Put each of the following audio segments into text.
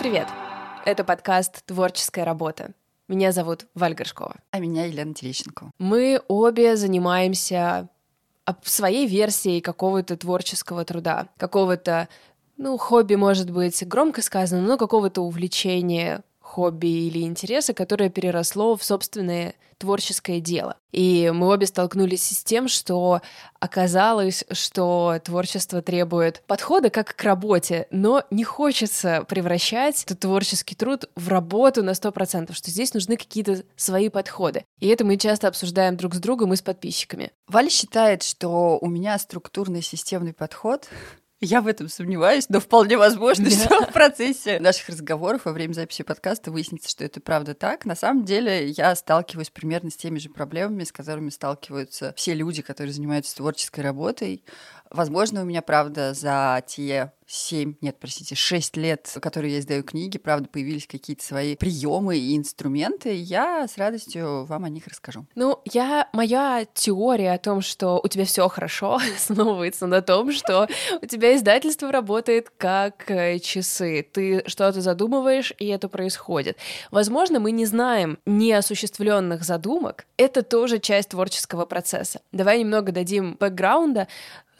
Привет! Это подкаст «Творческая работа». Меня зовут Валь Горшкова. А меня Елена Терещенко. Мы обе занимаемся своей версией какого-то творческого труда, какого-то, ну, хобби, может быть, громко сказано, но какого-то увлечения, хобби или интереса, которое переросло в собственное творческое дело. И мы обе столкнулись с тем, что оказалось, что творчество требует подхода как к работе, но не хочется превращать этот творческий труд в работу на 100%, что здесь нужны какие-то свои подходы. И это мы часто обсуждаем друг с другом и с подписчиками. Валя считает, что у меня структурный системный подход, я в этом сомневаюсь, но вполне возможно, да. что в процессе наших разговоров во время записи подкаста выяснится, что это правда так. На самом деле я сталкиваюсь примерно с теми же проблемами, с которыми сталкиваются все люди, которые занимаются творческой работой. Возможно, у меня, правда, за те семь, нет, простите, шесть лет, которые я издаю книги, правда, появились какие-то свои приемы и инструменты, я с радостью вам о них расскажу. Ну, я, моя теория о том, что у тебя все хорошо, основывается на том, что у тебя издательство работает как э, часы. Ты что-то задумываешь, и это происходит. Возможно, мы не знаем неосуществленных задумок. Это тоже часть творческого процесса. Давай немного дадим бэкграунда.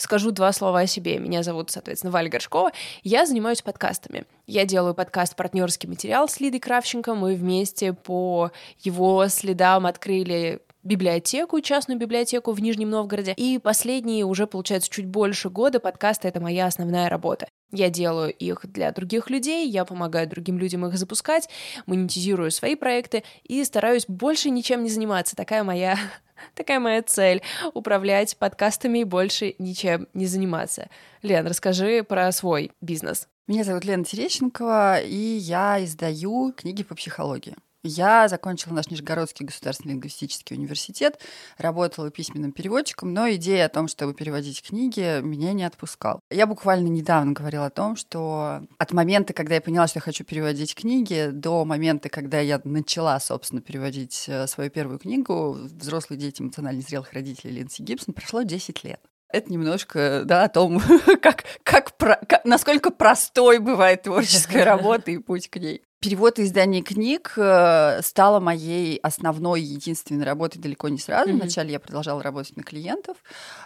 Скажу два слова о себе. Меня зовут, соответственно, Валя Горшкова. Я занимаюсь подкастами. Я делаю подкаст «Партнерский материал» с Лидой Кравченко. Мы вместе по его следам открыли библиотеку, частную библиотеку в Нижнем Новгороде. И последние уже, получается, чуть больше года подкасты — это моя основная работа. Я делаю их для других людей, я помогаю другим людям их запускать, монетизирую свои проекты и стараюсь больше ничем не заниматься. Такая моя Такая моя цель — управлять подкастами и больше ничем не заниматься. Лен, расскажи про свой бизнес. Меня зовут Лена Терещенкова, и я издаю книги по психологии. Я закончила наш Нижегородский государственный лингвистический университет, работала письменным переводчиком, но идея о том, чтобы переводить книги, меня не отпускала. Я буквально недавно говорила о том, что от момента, когда я поняла, что я хочу переводить книги, до момента, когда я начала, собственно, переводить э, свою первую книгу «Взрослые дети эмоционально зрелых родителей» Линси Гибсон, прошло 10 лет. Это немножко, да, о том, как, как, про, как, насколько простой бывает творческая работа и путь к ней. Перевод и издание книг э, стало моей основной, единственной работой далеко не сразу. Mm-hmm. Вначале я продолжала работать на клиентов,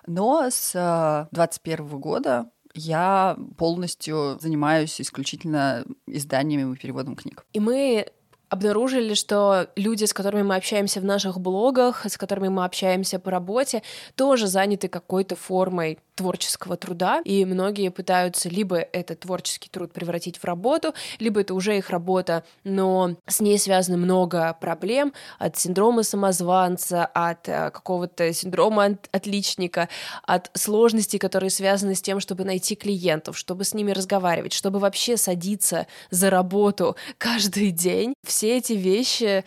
но с 2021 э, года я полностью занимаюсь исключительно изданиями и переводом книг. И мы обнаружили, что люди, с которыми мы общаемся в наших блогах, с которыми мы общаемся по работе, тоже заняты какой-то формой творческого труда, и многие пытаются либо этот творческий труд превратить в работу, либо это уже их работа, но с ней связано много проблем от синдрома самозванца, от э, какого-то синдрома отличника, от сложностей, которые связаны с тем, чтобы найти клиентов, чтобы с ними разговаривать, чтобы вообще садиться за работу каждый день. Все эти вещи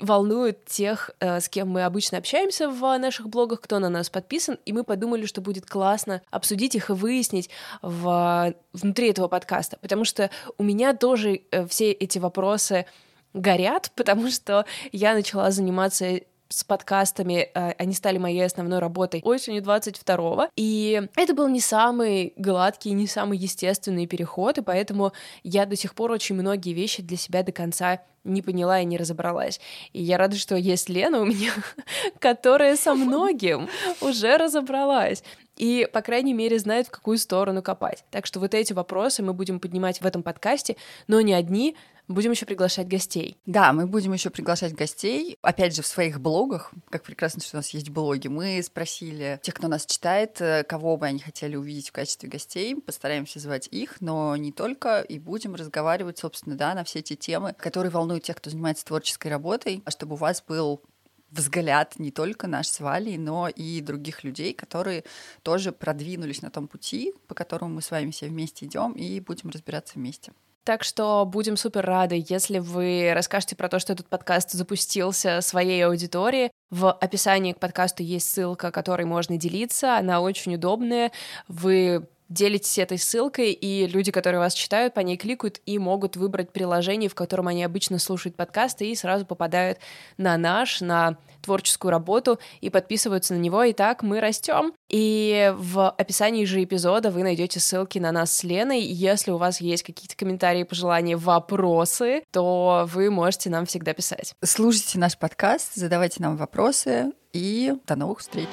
волнуют тех, э, с кем мы обычно общаемся в наших блогах, кто на нас подписан, и мы подумали, что будет классно обсудить их и выяснить в, внутри этого подкаста, потому что у меня тоже э, все эти вопросы горят, потому что я начала заниматься с подкастами, э, они стали моей основной работой осенью 22-го, и это был не самый гладкий, не самый естественный переход, и поэтому я до сих пор очень многие вещи для себя до конца не поняла и не разобралась. И я рада, что есть Лена у меня, которая со многим уже разобралась и, по крайней мере, знает, в какую сторону копать. Так что вот эти вопросы мы будем поднимать в этом подкасте, но не одни, Будем еще приглашать гостей. Да, мы будем еще приглашать гостей. Опять же, в своих блогах, как прекрасно, что у нас есть блоги, мы спросили тех, кто нас читает, э, кого бы они хотели увидеть в качестве гостей. Постараемся звать их, но не только. И будем разговаривать, собственно, да, на все эти темы, которые волнуют тех, кто занимается творческой работой, а чтобы у вас был взгляд не только наш с Валей, но и других людей, которые тоже продвинулись на том пути, по которому мы с вами все вместе идем и будем разбираться вместе. Так что будем супер рады, если вы расскажете про то, что этот подкаст запустился своей аудитории. В описании к подкасту есть ссылка, которой можно делиться. Она очень удобная. Вы делитесь этой ссылкой, и люди, которые вас читают, по ней кликают и могут выбрать приложение, в котором они обычно слушают подкасты, и сразу попадают на наш, на творческую работу и подписываются на него. И так мы растем. И в описании же эпизода вы найдете ссылки на нас с Леной. Если у вас есть какие-то комментарии, пожелания, вопросы, то вы можете нам всегда писать. Слушайте наш подкаст, задавайте нам вопросы и до новых встреч.